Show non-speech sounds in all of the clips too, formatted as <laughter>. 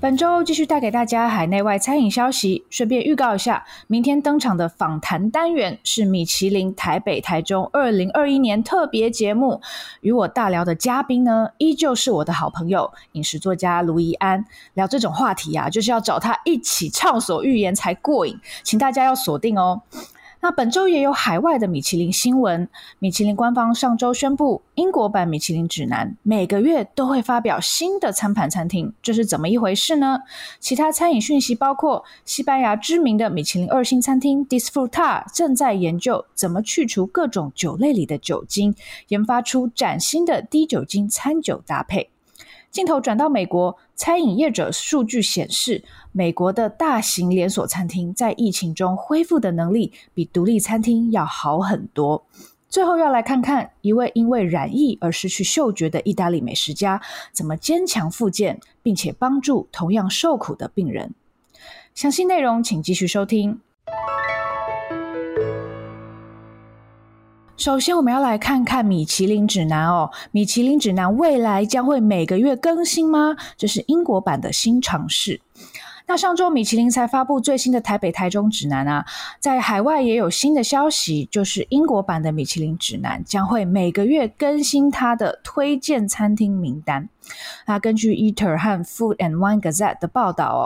本周继续带给大家海内外餐饮消息，顺便预告一下，明天登场的访谈单元是米其林台北、台中二零二一年特别节目。与我大聊的嘉宾呢，依旧是我的好朋友饮食作家卢怡安。聊这种话题啊，就是要找他一起畅所欲言才过瘾，请大家要锁定哦。那本周也有海外的米其林新闻。米其林官方上周宣布，英国版米其林指南每个月都会发表新的餐盘餐厅，这是怎么一回事呢？其他餐饮讯息包括，西班牙知名的米其林二星餐厅 Disfruta 正在研究怎么去除各种酒类里的酒精，研发出崭新的低酒精餐酒搭配。镜头转到美国，餐饮业者数据显示，美国的大型连锁餐厅在疫情中恢复的能力比独立餐厅要好很多。最后要来看看一位因为染疫而失去嗅觉的意大利美食家怎么坚强复健，并且帮助同样受苦的病人。详细内容请继续收听。首先，我们要来看看米其林指南哦。米其林指南未来将会每个月更新吗？这是英国版的新尝试。那上周米其林才发布最新的台北、台中指南啊，在海外也有新的消息，就是英国版的米其林指南将会每个月更新它的推荐餐厅名单。那根据 Eater 和 Food and Wine Gazette 的报道哦，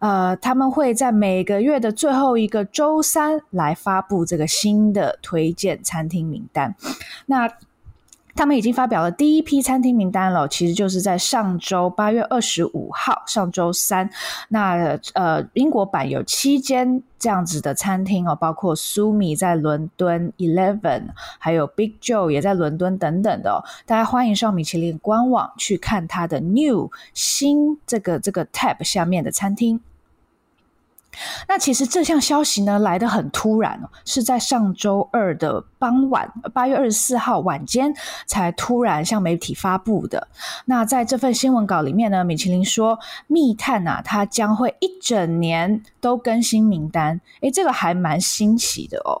呃，他们会在每个月的最后一个周三来发布这个新的推荐餐厅名单。那他们已经发表了第一批餐厅名单了，其实就是在上周八月二十五号，上周三。那呃，英国版有七间这样子的餐厅哦，包括苏米在伦敦，Eleven，还有 Big Joe 也在伦敦等等的哦。大家欢迎上米其林官网去看它的 New 新这个这个 Tab 下面的餐厅。那其实这项消息呢，来得很突然，是在上周二的傍晚，八月二十四号晚间才突然向媒体发布的。那在这份新闻稿里面呢，米其林说密探啊，它将会一整年都更新名单。诶，这个还蛮新奇的哦。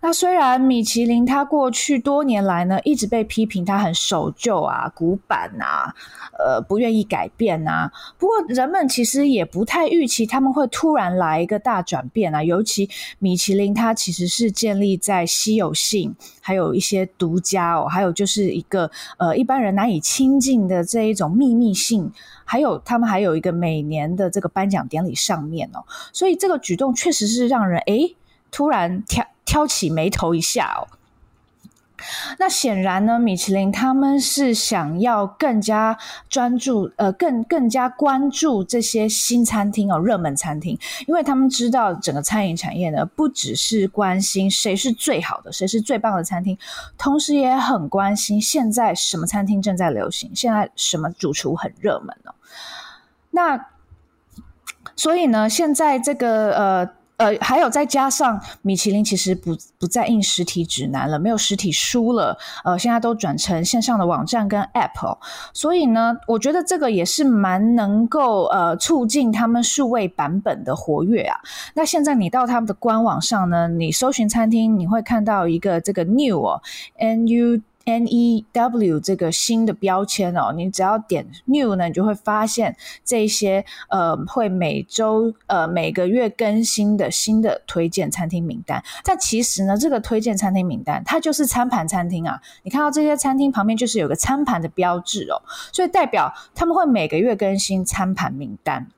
那虽然米其林它过去多年来呢，一直被批评它很守旧啊、古板啊，呃，不愿意改变啊。不过人们其实也不太预期他们会突然来。一个大转变啊！尤其米其林，它其实是建立在稀有性，还有一些独家哦，还有就是一个呃一般人难以亲近的这一种秘密性，还有他们还有一个每年的这个颁奖典礼上面哦，所以这个举动确实是让人诶突然挑挑起眉头一下哦。那显然呢，米其林他们是想要更加专注，呃，更更加关注这些新餐厅哦，热门餐厅，因为他们知道整个餐饮产业呢，不只是关心谁是最好的，谁是最棒的餐厅，同时也很关心现在什么餐厅正在流行，现在什么主厨很热门哦。那所以呢，现在这个呃。呃，还有再加上米其林其实不不再印实体指南了，没有实体书了，呃，现在都转成线上的网站跟 App 哦，所以呢，我觉得这个也是蛮能够呃促进他们数位版本的活跃啊。那现在你到他们的官网上呢，你搜寻餐厅，你会看到一个这个 New 哦，N U。N E W 这个新的标签哦，你只要点 New 呢，你就会发现这些呃会每周呃每个月更新的新的推荐餐厅名单。但其实呢，这个推荐餐厅名单它就是餐盘餐厅啊，你看到这些餐厅旁边就是有个餐盘的标志哦，所以代表他们会每个月更新餐盘名单。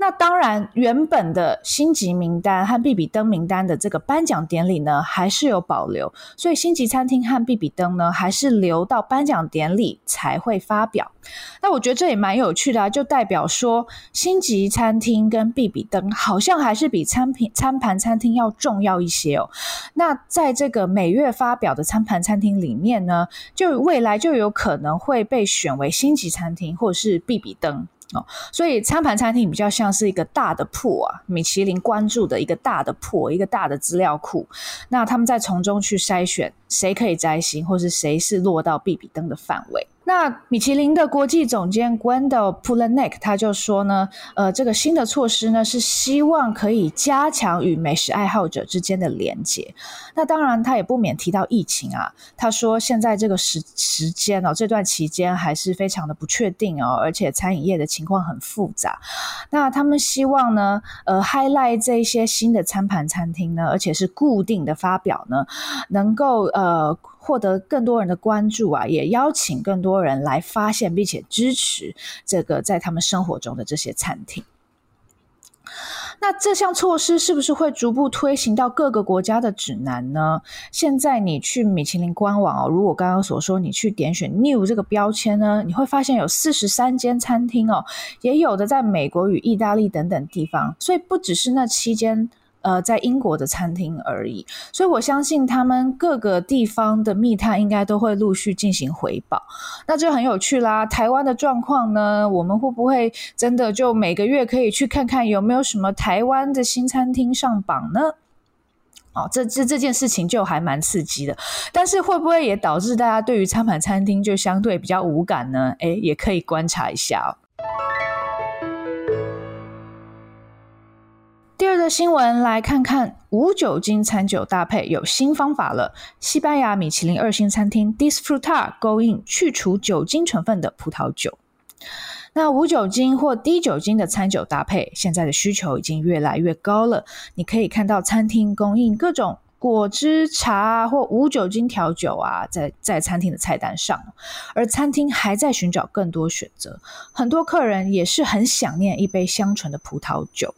那当然，原本的星级名单和必比登名单的这个颁奖典礼呢，还是有保留。所以星级餐厅和必比登呢，还是留到颁奖典礼才会发表。那我觉得这也蛮有趣的啊，就代表说星级餐厅跟必比登好像还是比餐品餐盘餐厅要重要一些哦。那在这个每月发表的餐盘餐厅里面呢，就未来就有可能会被选为星级餐厅或者是必比登。哦，所以餐盘餐厅比较像是一个大的铺啊，米其林关注的一个大的铺，一个大的资料库。那他们再从中去筛选谁可以摘星，或是谁是落到必比登的范围。那米其林的国际总监 Gwendolyn Pulanek 他就说呢，呃，这个新的措施呢是希望可以加强与美食爱好者之间的连接。那当然，他也不免提到疫情啊。他说，现在这个时时间哦，这段期间还是非常的不确定哦，而且餐饮业的情况很复杂。那他们希望呢，呃，highlight 这一些新的餐盘餐厅呢，而且是固定的发表呢，能够呃。获得更多人的关注啊，也邀请更多人来发现并且支持这个在他们生活中的这些餐厅。那这项措施是不是会逐步推行到各个国家的指南呢？现在你去米其林官网哦，如果刚刚所说，你去点选 New 这个标签呢，你会发现有四十三间餐厅哦，也有的在美国与意大利等等地方，所以不只是那七间。呃，在英国的餐厅而已，所以我相信他们各个地方的密探应该都会陆续进行回报，那就很有趣啦。台湾的状况呢，我们会不会真的就每个月可以去看看有没有什么台湾的新餐厅上榜呢？哦，这这这件事情就还蛮刺激的，但是会不会也导致大家对于餐盘餐厅就相对比较无感呢？诶，也可以观察一下。第二个新闻来看看无酒精餐酒搭配有新方法了。西班牙米其林二星餐厅 Disfrutar 供应去除酒精成分的葡萄酒。那无酒精或低酒精的餐酒搭配，现在的需求已经越来越高了。你可以看到餐厅供应各种果汁茶或无酒精调酒啊，在在餐厅的菜单上。而餐厅还在寻找更多选择，很多客人也是很想念一杯香醇的葡萄酒。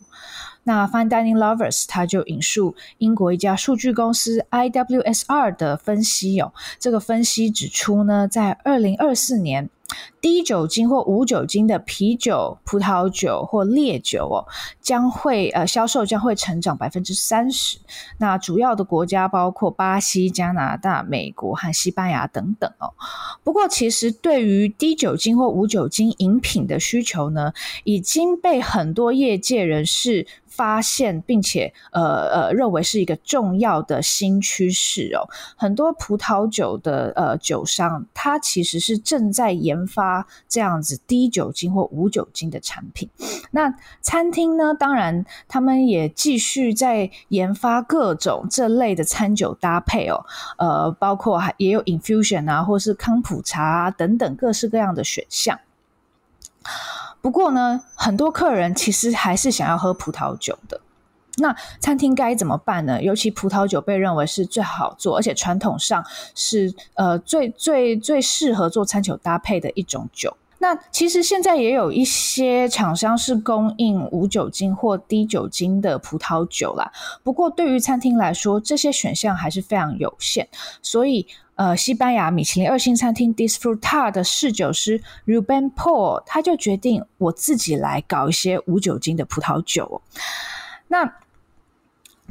那 Fine Dining Lovers 他就引述英国一家数据公司 IWSR 的分析哦，这个分析指出呢，在二零二四年，低酒精或无酒精的啤酒、葡萄酒或烈酒哦，将会呃销售将会成长百分之三十。那主要的国家包括巴西、加拿大、美国和西班牙等等哦。不过，其实对于低酒精或无酒精饮品的需求呢，已经被很多业界人士发现，并且呃呃认为是一个重要的新趋势哦。很多葡萄酒的呃酒商，他其实是正在研发这样子低酒精或无酒精的产品。那餐厅呢，当然他们也继续在研发各种这类的餐酒搭配哦。呃，包括还也有 infusion 啊，或是康普茶啊等等各式各样的选项。不过呢，很多客人其实还是想要喝葡萄酒的。那餐厅该怎么办呢？尤其葡萄酒被认为是最好做，而且传统上是呃最最最适合做餐酒搭配的一种酒。那其实现在也有一些厂商是供应无酒精或低酒精的葡萄酒啦。不过对于餐厅来说，这些选项还是非常有限，所以。呃，西班牙米其林二星餐厅 Disfrutar 的侍酒师 Ruben Paul，他就决定我自己来搞一些无酒精的葡萄酒。那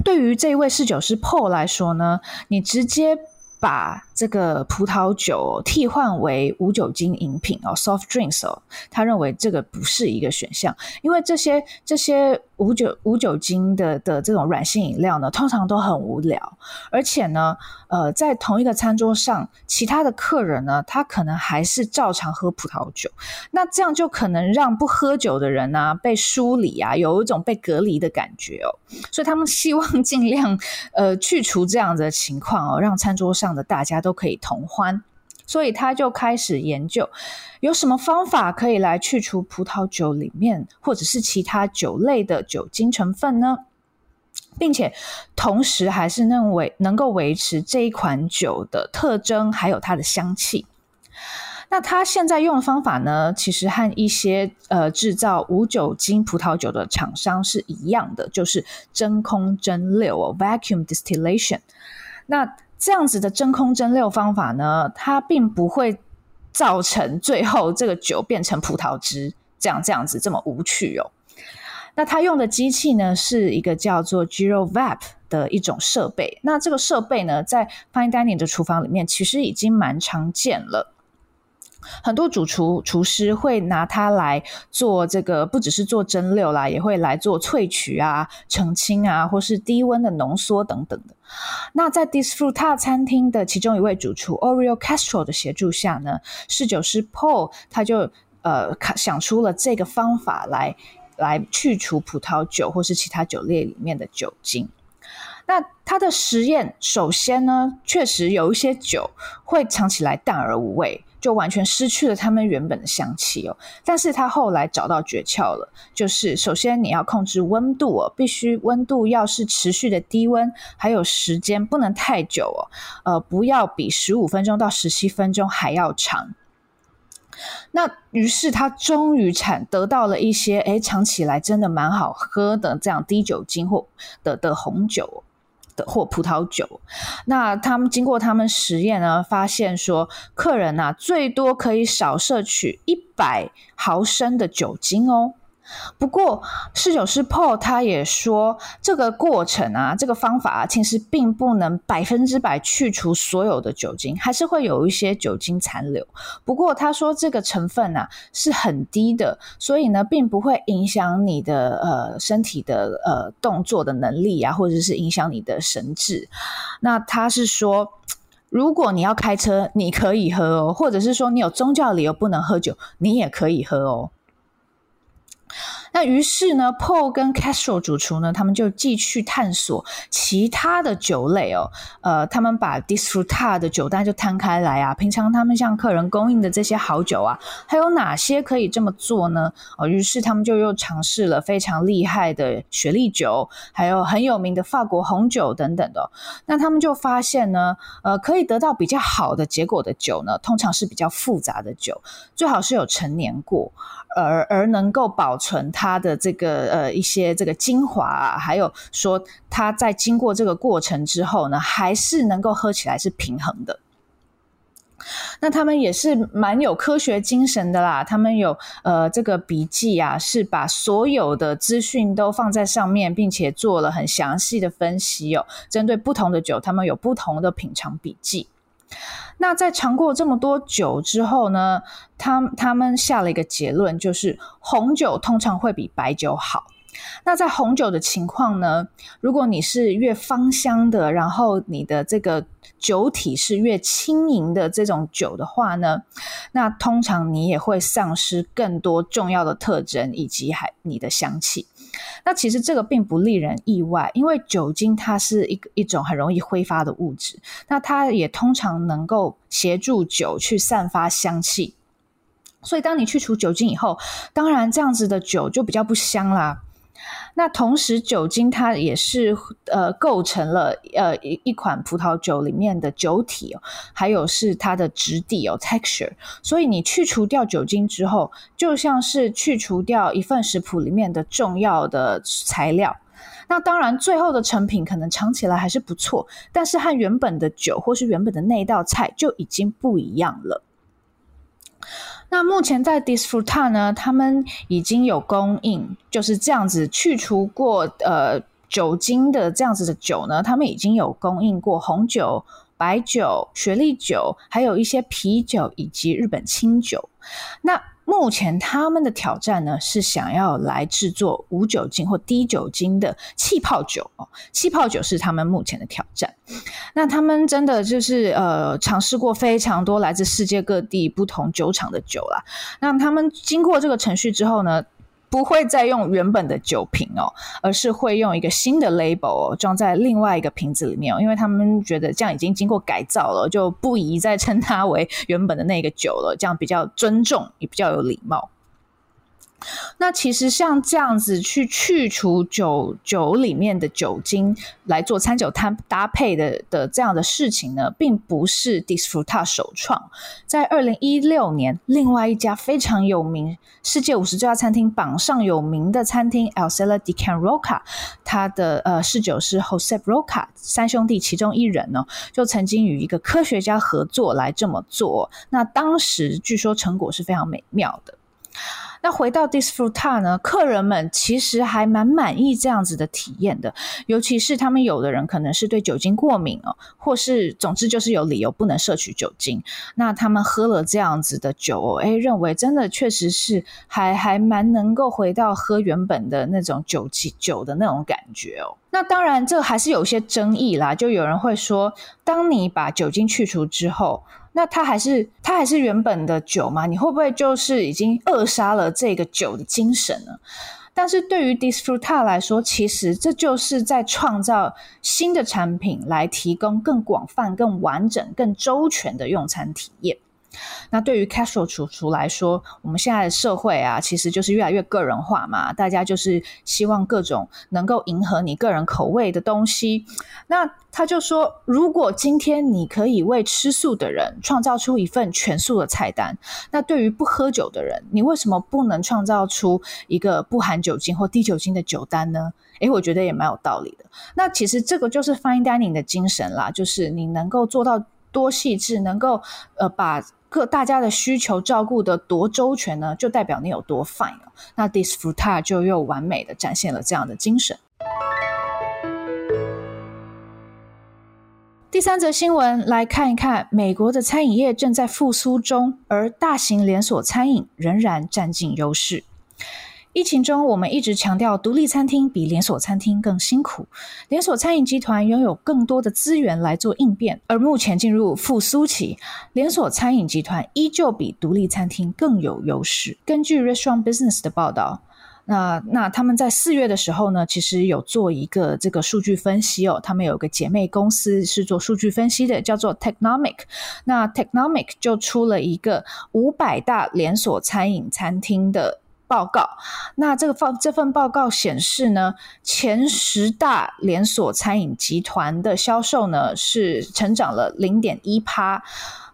对于这一位侍酒师 Paul 来说呢，你直接把这个葡萄酒替换为无酒精饮品哦，soft drinks 哦，他认为这个不是一个选项，因为这些这些。无酒无酒精的的这种软性饮料呢，通常都很无聊，而且呢，呃，在同一个餐桌上，其他的客人呢，他可能还是照常喝葡萄酒，那这样就可能让不喝酒的人呢、被疏离啊，有一种被隔离的感觉哦，所以他们希望尽量呃去除这样的情况哦，让餐桌上的大家都都可以同欢。所以他就开始研究，有什么方法可以来去除葡萄酒里面或者是其他酒类的酒精成分呢？并且同时还是认为能够维持这一款酒的特征，还有它的香气。那他现在用的方法呢，其实和一些呃制造无酒精葡萄酒的厂商是一样的，就是真空蒸馏哦，vacuum distillation。那这样子的真空蒸馏方法呢，它并不会造成最后这个酒变成葡萄汁，这样这样子这么无趣哦。那它用的机器呢，是一个叫做 GiroVap 的一种设备。那这个设备呢，在 Fine Dining 的厨房里面其实已经蛮常见了。很多主厨厨师会拿它来做这个，不只是做蒸馏啦，也会来做萃取啊、澄清啊，或是低温的浓缩等等的。那在 Disfruta 餐厅的其中一位主厨 Orio Castro 的协助下呢，侍酒师 Paul 他就呃想出了这个方法来来去除葡萄酒或是其他酒类里面的酒精。那他的实验首先呢，确实有一些酒会尝起来淡而无味。就完全失去了它们原本的香气哦。但是他后来找到诀窍了，就是首先你要控制温度哦，必须温度要是持续的低温，还有时间不能太久哦，呃，不要比十五分钟到十七分钟还要长。那于是他终于产得到了一些，诶，尝起来真的蛮好喝的这样低酒精或的的红酒。的或葡萄酒，那他们经过他们实验呢，发现说客人呐、最多可以少摄取一百毫升的酒精哦。不过，侍酒师 Paul 他也说，这个过程啊，这个方法啊，其实并不能百分之百去除所有的酒精，还是会有一些酒精残留。不过，他说这个成分啊是很低的，所以呢，并不会影响你的呃身体的呃动作的能力啊，或者是影响你的神智。那他是说，如果你要开车，你可以喝哦；或者是说你有宗教理由不能喝酒，你也可以喝哦。那于是呢，Paul 跟 Castro 主厨呢，他们就继续探索其他的酒类哦。呃，他们把 Disfruta 的酒单就摊开来啊，平常他们向客人供应的这些好酒啊，还有哪些可以这么做呢？哦，于是他们就又尝试了非常厉害的雪莉酒，还有很有名的法国红酒等等的。那他们就发现呢，呃，可以得到比较好的结果的酒呢，通常是比较复杂的酒，最好是有陈年过。而而能够保存它它的这个呃一些这个精华啊，还有说它在经过这个过程之后呢，还是能够喝起来是平衡的。那他们也是蛮有科学精神的啦，他们有呃这个笔记啊，是把所有的资讯都放在上面，并且做了很详细的分析哦。针对不同的酒，他们有不同的品尝笔记。那在尝过这么多酒之后呢，他他们下了一个结论，就是红酒通常会比白酒好。那在红酒的情况呢，如果你是越芳香的，然后你的这个酒体是越轻盈的这种酒的话呢，那通常你也会丧失更多重要的特征以及还你的香气。那其实这个并不令人意外，因为酒精它是一个一种很容易挥发的物质，那它也通常能够协助酒去散发香气。所以当你去除酒精以后，当然这样子的酒就比较不香啦。那同时，酒精它也是呃构成了呃一一款葡萄酒里面的酒体哦，还有是它的质地哦 texture。所以你去除掉酒精之后，就像是去除掉一份食谱里面的重要的材料。那当然，最后的成品可能尝起来还是不错，但是和原本的酒或是原本的那道菜就已经不一样了。那目前在 Disfruta 呢，他们已经有供应，就是这样子去除过呃酒精的这样子的酒呢，他们已经有供应过红酒、白酒、雪莉酒，还有一些啤酒以及日本清酒。那目前他们的挑战呢，是想要来制作无酒精或低酒精的气泡酒哦。气泡酒是他们目前的挑战。那他们真的就是呃尝试过非常多来自世界各地不同酒厂的酒啦。那他们经过这个程序之后呢，不会再用原本的酒瓶哦，而是会用一个新的 label 哦，装在另外一个瓶子里面哦，因为他们觉得这样已经经过改造了，就不宜再称它为原本的那个酒了，这样比较尊重，也比较有礼貌。那其实像这样子去去除酒酒里面的酒精来做餐酒摊搭配的的这样的事情呢，并不是 Disfruta 首创。在二零一六年，另外一家非常有名、世界五十家餐厅榜上有名的餐厅 El Cellar de Can Roca，他的呃侍酒师 Josep Roca 三兄弟其中一人呢，就曾经与一个科学家合作来这么做。那当时据说成果是非常美妙的。那回到 Disfrutar 呢，客人们其实还蛮满意这样子的体验的，尤其是他们有的人可能是对酒精过敏哦，或是总之就是有理由不能摄取酒精，那他们喝了这样子的酒哦，诶，认为真的确实是还还蛮能够回到喝原本的那种酒精酒的那种感觉哦。那当然这还是有些争议啦，就有人会说，当你把酒精去除之后。那它还是它还是原本的酒吗？你会不会就是已经扼杀了这个酒的精神呢？但是对于 Disfruta 来说，其实这就是在创造新的产品，来提供更广泛、更完整、更周全的用餐体验。那对于 casual 主厨来说，我们现在的社会啊，其实就是越来越个人化嘛，大家就是希望各种能够迎合你个人口味的东西。那他就说，如果今天你可以为吃素的人创造出一份全素的菜单，那对于不喝酒的人，你为什么不能创造出一个不含酒精或低酒精的酒单呢？诶，我觉得也蛮有道理的。那其实这个就是 Fine Dining 的精神啦，就是你能够做到多细致，能够呃把。各大家的需求照顾得多周全呢，就代表你有多 fine。那 Disfrutar 就又完美的展现了这样的精神。第三则新闻来看一看，美国的餐饮业正在复苏中，而大型连锁餐饮仍然占尽优势。疫情中，我们一直强调独立餐厅比连锁餐厅更辛苦。连锁餐饮集团拥有更多的资源来做应变，而目前进入复苏期，连锁餐饮集团依旧比独立餐厅更有优势。根据 Restaurant Business 的报道，那那他们在四月的时候呢，其实有做一个这个数据分析哦，他们有个姐妹公司是做数据分析的，叫做 Technomic。那 Technomic 就出了一个五百大连锁餐饮餐厅的。报告，那这个报这份报告显示呢，前十大连锁餐饮集团的销售呢是成长了零点一趴，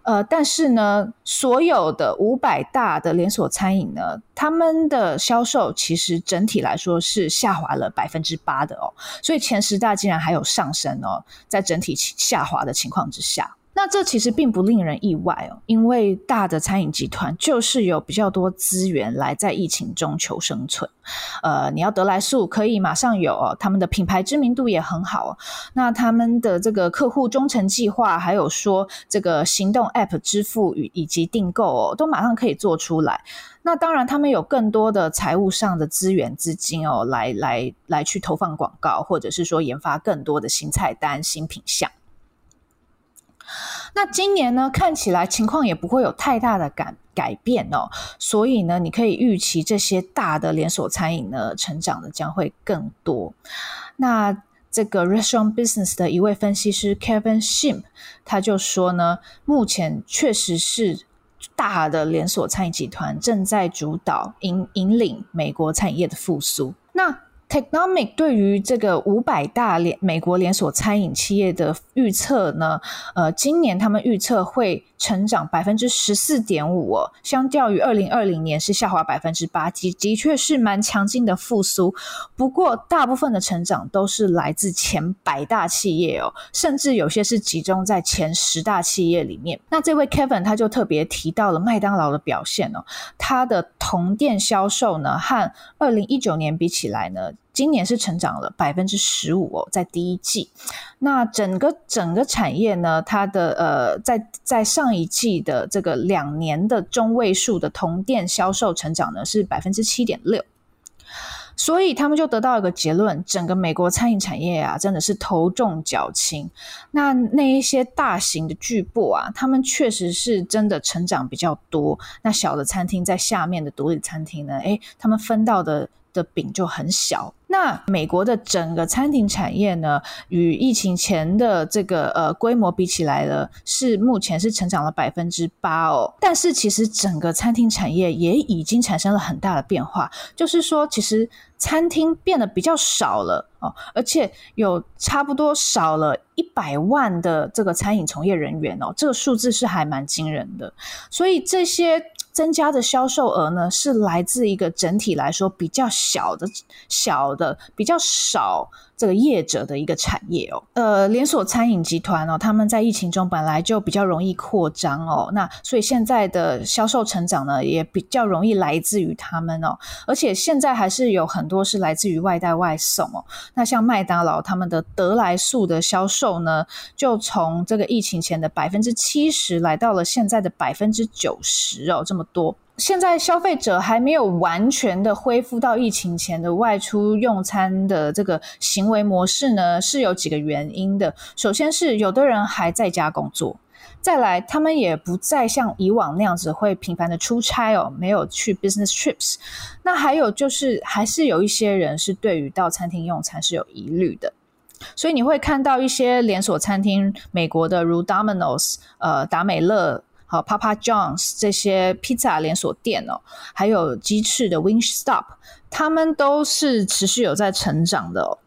呃，但是呢，所有的五百大的连锁餐饮呢，他们的销售其实整体来说是下滑了百分之八的哦，所以前十大竟然还有上升哦，在整体下滑的情况之下。那这其实并不令人意外哦，因为大的餐饮集团就是有比较多资源来在疫情中求生存。呃，你要得来速可以马上有哦，他们的品牌知名度也很好。那他们的这个客户忠诚计划，还有说这个行动 App 支付与以及订购哦，都马上可以做出来。那当然，他们有更多的财务上的资源资金哦，来来来去投放广告，或者是说研发更多的新菜单、新品项。那今年呢，看起来情况也不会有太大的改改变哦，所以呢，你可以预期这些大的连锁餐饮呢，成长的将会更多。那这个 Restaurant Business 的一位分析师 Kevin Shim，他就说呢，目前确实是大的连锁餐饮集团正在主导引引领美国餐饮业的复苏。那 Technomic 对于这个五百大连美国连锁餐饮企业的预测呢，呃，今年他们预测会成长百分之十四点五哦，相较于二零二零年是下滑百分之八，的的确是蛮强劲的复苏。不过，大部分的成长都是来自前百大企业哦，甚至有些是集中在前十大企业里面。那这位 Kevin 他就特别提到了麦当劳的表现哦，他的同店销售呢和二零一九年比起来呢，今年是成长了百分之十五哦，在第一季。那整个整个产业呢，它的呃，在在上一季的这个两年的中位数的同店销售成长呢是百分之七点六，所以他们就得到一个结论：整个美国餐饮产业啊，真的是头重脚轻。那那一些大型的巨擘啊，他们确实是真的成长比较多。那小的餐厅在下面的独立餐厅呢，诶，他们分到的。的饼就很小。那美国的整个餐饮产业呢，与疫情前的这个呃规模比起来呢，是目前是成长了百分之八哦。但是其实整个餐厅产业也已经产生了很大的变化，就是说其实餐厅变得比较少了哦，而且有差不多少了一百万的这个餐饮从业人员哦，这个数字是还蛮惊人的。所以这些。增加的销售额呢，是来自一个整体来说比较小的、小的、比较少这个业者的一个产业哦。呃，连锁餐饮集团哦，他们在疫情中本来就比较容易扩张哦，那所以现在的销售成长呢，也比较容易来自于他们哦。而且现在还是有很多是来自于外带外送哦。那像麦当劳他们的得来速的销售呢，就从这个疫情前的百分之七十来到了现在的百分之九十哦，这么多。现在消费者还没有完全的恢复到疫情前的外出用餐的这个行为模式呢，是有几个原因的。首先是有的人还在家工作，再来他们也不再像以往那样子会频繁的出差哦，没有去 business trips。那还有就是还是有一些人是对于到餐厅用餐是有疑虑的，所以你会看到一些连锁餐厅，美国的如 Domino's、呃达美乐。好，Papa John's 这些披萨连锁店哦，还有鸡翅的 Wingstop，他们都是持续有在成长的哦。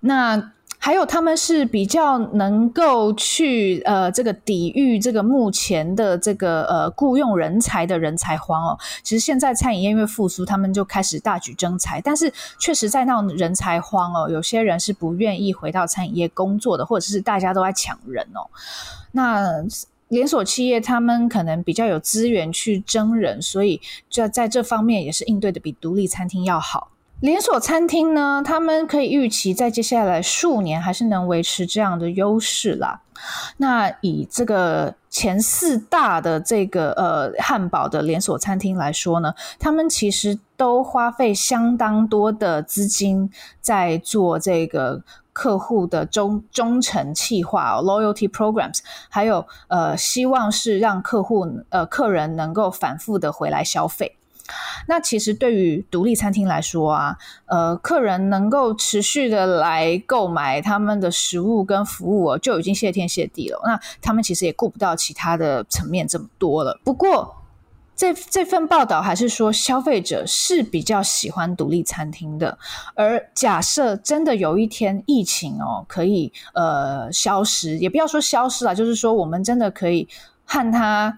那还有他们是比较能够去呃这个抵御这个目前的这个呃雇佣人才的人才荒哦。其实现在餐饮业因为复苏，他们就开始大举征才，但是确实在那种人才荒哦，有些人是不愿意回到餐饮业工作的，或者是大家都在抢人哦。那连锁企业他们可能比较有资源去征人，所以在在这方面也是应对的比独立餐厅要好。连锁餐厅呢，他们可以预期在接下来数年还是能维持这样的优势啦。那以这个前四大的这个呃汉堡的连锁餐厅来说呢，他们其实都花费相当多的资金在做这个。客户的忠忠诚企划，loyalty programs，还有呃，希望是让客户呃客人能够反复的回来消费。那其实对于独立餐厅来说啊，呃，客人能够持续的来购买他们的食物跟服务，就已经谢天谢地了。那他们其实也顾不到其他的层面这么多了。不过，这这份报道还是说，消费者是比较喜欢独立餐厅的。而假设真的有一天疫情哦可以呃消失，也不要说消失了，就是说我们真的可以和他。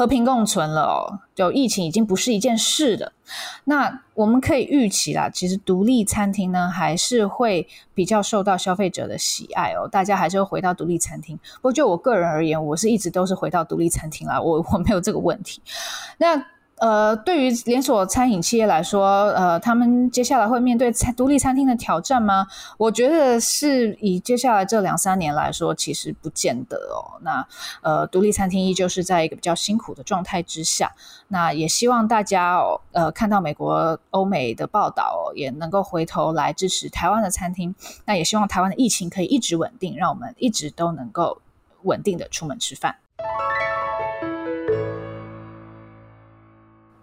和平共存了哦，就疫情已经不是一件事了。那我们可以预期啦，其实独立餐厅呢还是会比较受到消费者的喜爱哦，大家还是会回到独立餐厅。不过就我个人而言，我是一直都是回到独立餐厅啦，我 <laughs> 我没有这个问题。那。呃，对于连锁餐饮企业来说，呃，他们接下来会面对餐独立餐厅的挑战吗？我觉得是以接下来这两三年来说，其实不见得哦。那呃，独立餐厅依旧是在一个比较辛苦的状态之下。那也希望大家哦，呃，看到美国、欧美的报道，也能够回头来支持台湾的餐厅。那也希望台湾的疫情可以一直稳定，让我们一直都能够稳定的出门吃饭。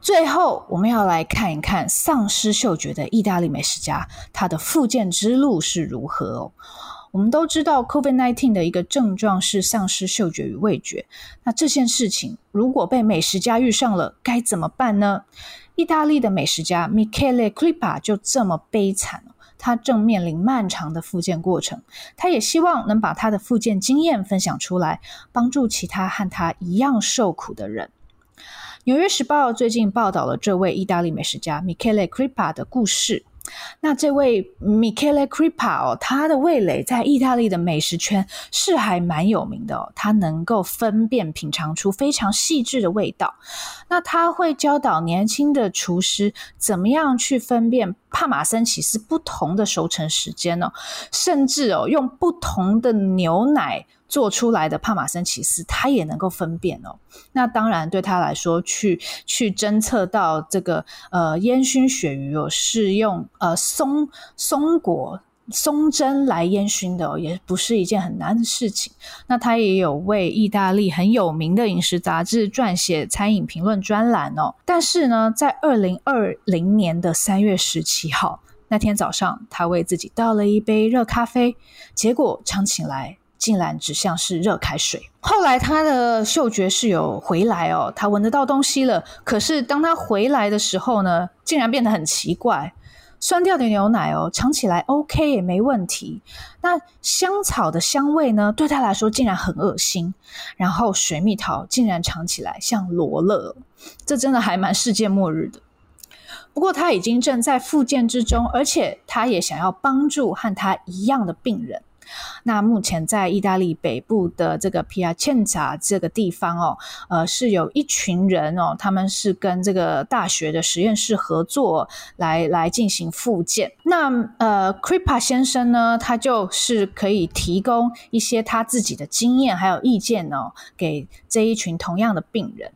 最后，我们要来看一看丧失嗅觉的意大利美食家，他的复健之路是如何哦。我们都知道，COVID-19 的一个症状是丧失嗅觉与味觉。那这件事情如果被美食家遇上了，该怎么办呢？意大利的美食家 Michele Crepa 就这么悲惨，他正面临漫长的复健过程。他也希望能把他的复健经验分享出来，帮助其他和他一样受苦的人。纽约时报最近报道了这位意大利美食家 Michele Crepa 的故事。那这位 Michele Crepa 哦，他的味蕾在意大利的美食圈是还蛮有名的哦。他能够分辨品尝出非常细致的味道。那他会教导年轻的厨师怎么样去分辨帕玛森起司不同的熟成时间哦，甚至哦用不同的牛奶。做出来的帕玛森起司，他也能够分辨哦。那当然，对他来说，去去侦测到这个呃烟熏鳕鱼哦，是用呃松松果松针来烟熏的哦，也不是一件很难的事情。那他也有为意大利很有名的饮食杂志撰写餐饮评论专栏哦。但是呢，在二零二零年的三月十七号那天早上，他为自己倒了一杯热咖啡，结果尝起来。竟然只像是热开水。后来他的嗅觉是有回来哦，他闻得到东西了。可是当他回来的时候呢，竟然变得很奇怪。酸掉的牛奶哦，尝起来 OK 也没问题。那香草的香味呢，对他来说竟然很恶心。然后水蜜桃竟然尝起来像罗勒，这真的还蛮世界末日的。不过他已经正在复健之中，而且他也想要帮助和他一样的病人。那目前在意大利北部的这个皮亚切萨这个地方哦，呃，是有一群人哦，他们是跟这个大学的实验室合作来来进行复健。那呃，Kripa 先生呢，他就是可以提供一些他自己的经验还有意见哦，给这一群同样的病人。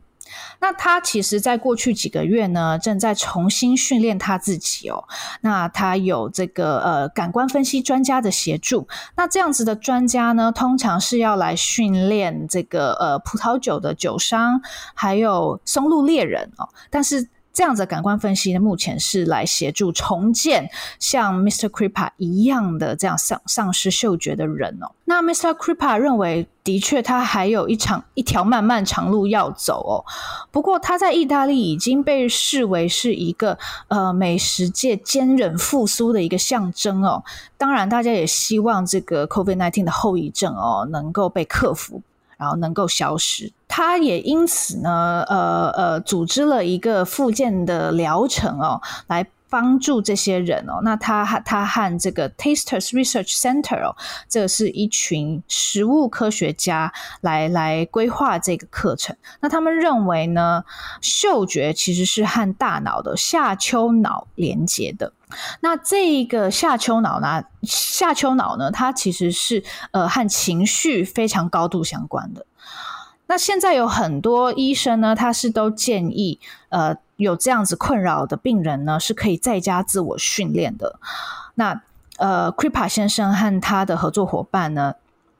那他其实，在过去几个月呢，正在重新训练他自己哦。那他有这个呃感官分析专家的协助。那这样子的专家呢，通常是要来训练这个呃葡萄酒的酒商，还有松露猎人哦。但是这样子的感官分析呢，目前是来协助重建像 Mr. Kripa 一样的这样丧丧失嗅觉的人哦。那 Mr. Kripa 认为，的确他还有一场一条漫漫长路要走哦。不过他在意大利已经被视为是一个呃美食界坚韧复苏的一个象征哦。当然，大家也希望这个 COVID-19 的后遗症哦能够被克服。然后能够消失，他也因此呢，呃呃，组织了一个复健的疗程哦，来帮助这些人哦。那他他和这个 Tasters Research Center 哦，这是一群食物科学家来来规划这个课程。那他们认为呢，嗅觉其实是和大脑的下丘脑连接的。那这一个下丘脑呢？下丘脑呢？它其实是呃和情绪非常高度相关的。那现在有很多医生呢，他是都建议呃有这样子困扰的病人呢，是可以在家自我训练的。那呃，Kripa 先生和他的合作伙伴呢，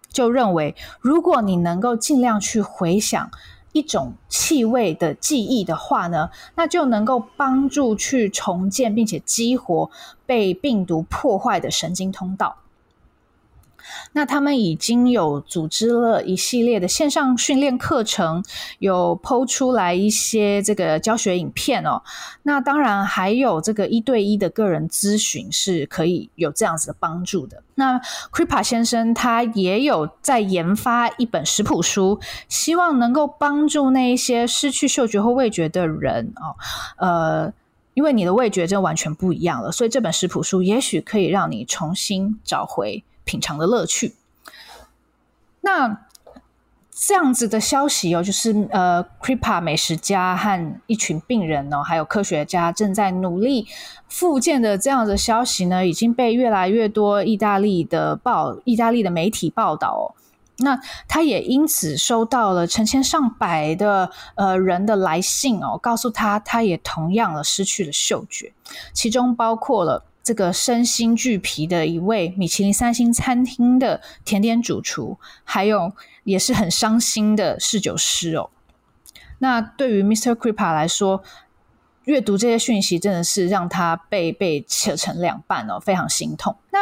就认为如果你能够尽量去回想。一种气味的记忆的话呢，那就能够帮助去重建并且激活被病毒破坏的神经通道。那他们已经有组织了一系列的线上训练课程，有抛出来一些这个教学影片哦。那当然还有这个一对一的个人咨询是可以有这样子的帮助的。那 Kripa 先生他也有在研发一本食谱书，希望能够帮助那一些失去嗅觉或味觉的人哦。呃，因为你的味觉真的完全不一样了，所以这本食谱书也许可以让你重新找回。品尝的乐趣。那这样子的消息哦，就是呃，Cripa 美食家和一群病人哦，还有科学家正在努力复健的这样的消息呢，已经被越来越多意大利的报、意大利的媒体报道哦。那他也因此收到了成千上百的呃人的来信哦，告诉他他也同样的失去了嗅觉，其中包括了。这个身心俱疲的一位米其林三星餐厅的甜点主厨，还有也是很伤心的侍酒师哦。那对于 Mr. Kripa 来说，阅读这些讯息真的是让他被被扯成两半哦，非常心痛。那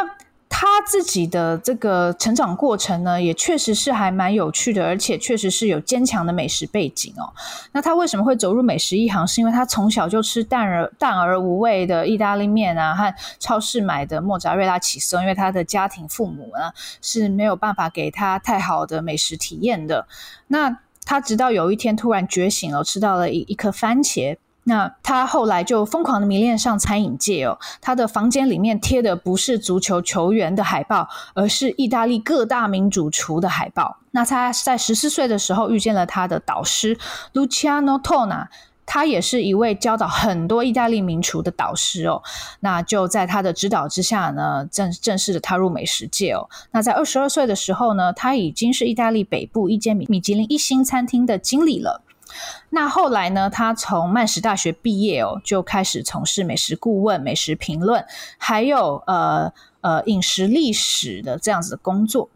他自己的这个成长过程呢，也确实是还蛮有趣的，而且确实是有坚强的美食背景哦。那他为什么会走入美食一行？是因为他从小就吃淡而淡而无味的意大利面啊，和超市买的莫扎瑞拉起司，因为他的家庭父母呢是没有办法给他太好的美食体验的。那他直到有一天突然觉醒了，吃到了一一颗番茄。那他后来就疯狂的迷恋上餐饮界哦，他的房间里面贴的不是足球球员的海报，而是意大利各大名主厨的海报。那他在十四岁的时候遇见了他的导师 Luciano Tona，他也是一位教导很多意大利名厨的导师哦。那就在他的指导之下呢，正正式的踏入美食界哦。那在二十二岁的时候呢，他已经是意大利北部一间米米其林一星餐厅的经理了。那后来呢，他从曼什大学毕业哦，就开始从事美食顾问、美食评论，还有呃呃饮食历史的这样子的工作。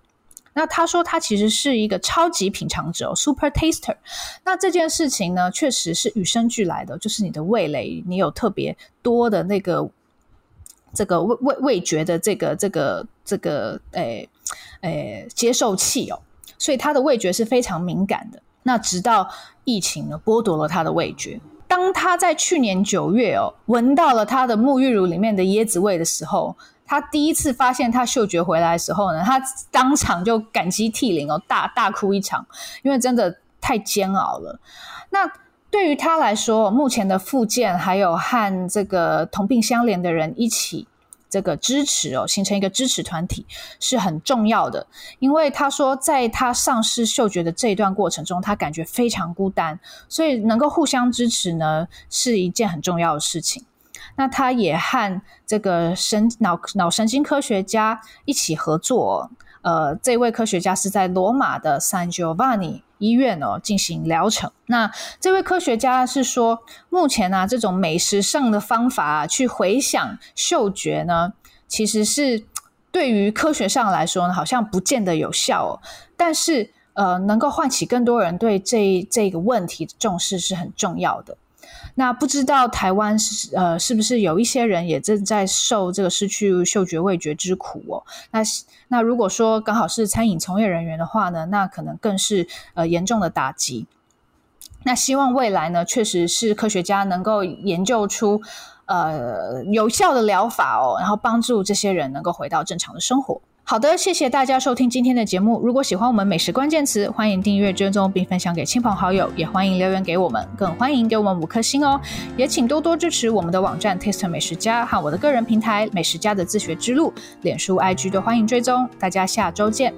那他说他其实是一个超级品尝者哦，super taster。那这件事情呢，确实是与生俱来的，就是你的味蕾，你有特别多的那个这个味味味觉的这个这个这个诶诶接受器哦，所以他的味觉是非常敏感的。那直到疫情呢，剥夺了他的味觉。当他在去年九月哦，闻到了他的沐浴乳里面的椰子味的时候，他第一次发现他嗅觉回来的时候呢，他当场就感激涕零哦，大大哭一场，因为真的太煎熬了。那对于他来说，目前的复健还有和这个同病相怜的人一起。这个支持哦，形成一个支持团体是很重要的。因为他说，在他丧失嗅觉的这一段过程中，他感觉非常孤单，所以能够互相支持呢，是一件很重要的事情。那他也和这个神脑脑神经科学家一起合作。呃，这位科学家是在罗马的 San Giovanni 医院哦进行疗程。那这位科学家是说，目前呢、这种美食上的方法、啊、去回想嗅觉呢，其实是对于科学上来说呢，好像不见得有效哦。但是呃，能够唤起更多人对这这个问题的重视是很重要的。那不知道台湾是呃是不是有一些人也正在受这个失去嗅觉味觉之苦哦？那那如果说刚好是餐饮从业人员的话呢，那可能更是呃严重的打击。那希望未来呢，确实是科学家能够研究出呃有效的疗法哦，然后帮助这些人能够回到正常的生活。好的，谢谢大家收听今天的节目。如果喜欢我们美食关键词，欢迎订阅、追踪并分享给亲朋好友，也欢迎留言给我们，更欢迎给我们五颗星哦。也请多多支持我们的网站 Taste 美食家和我的个人平台美食家的自学之路，脸书、IG 都欢迎追踪。大家下周见。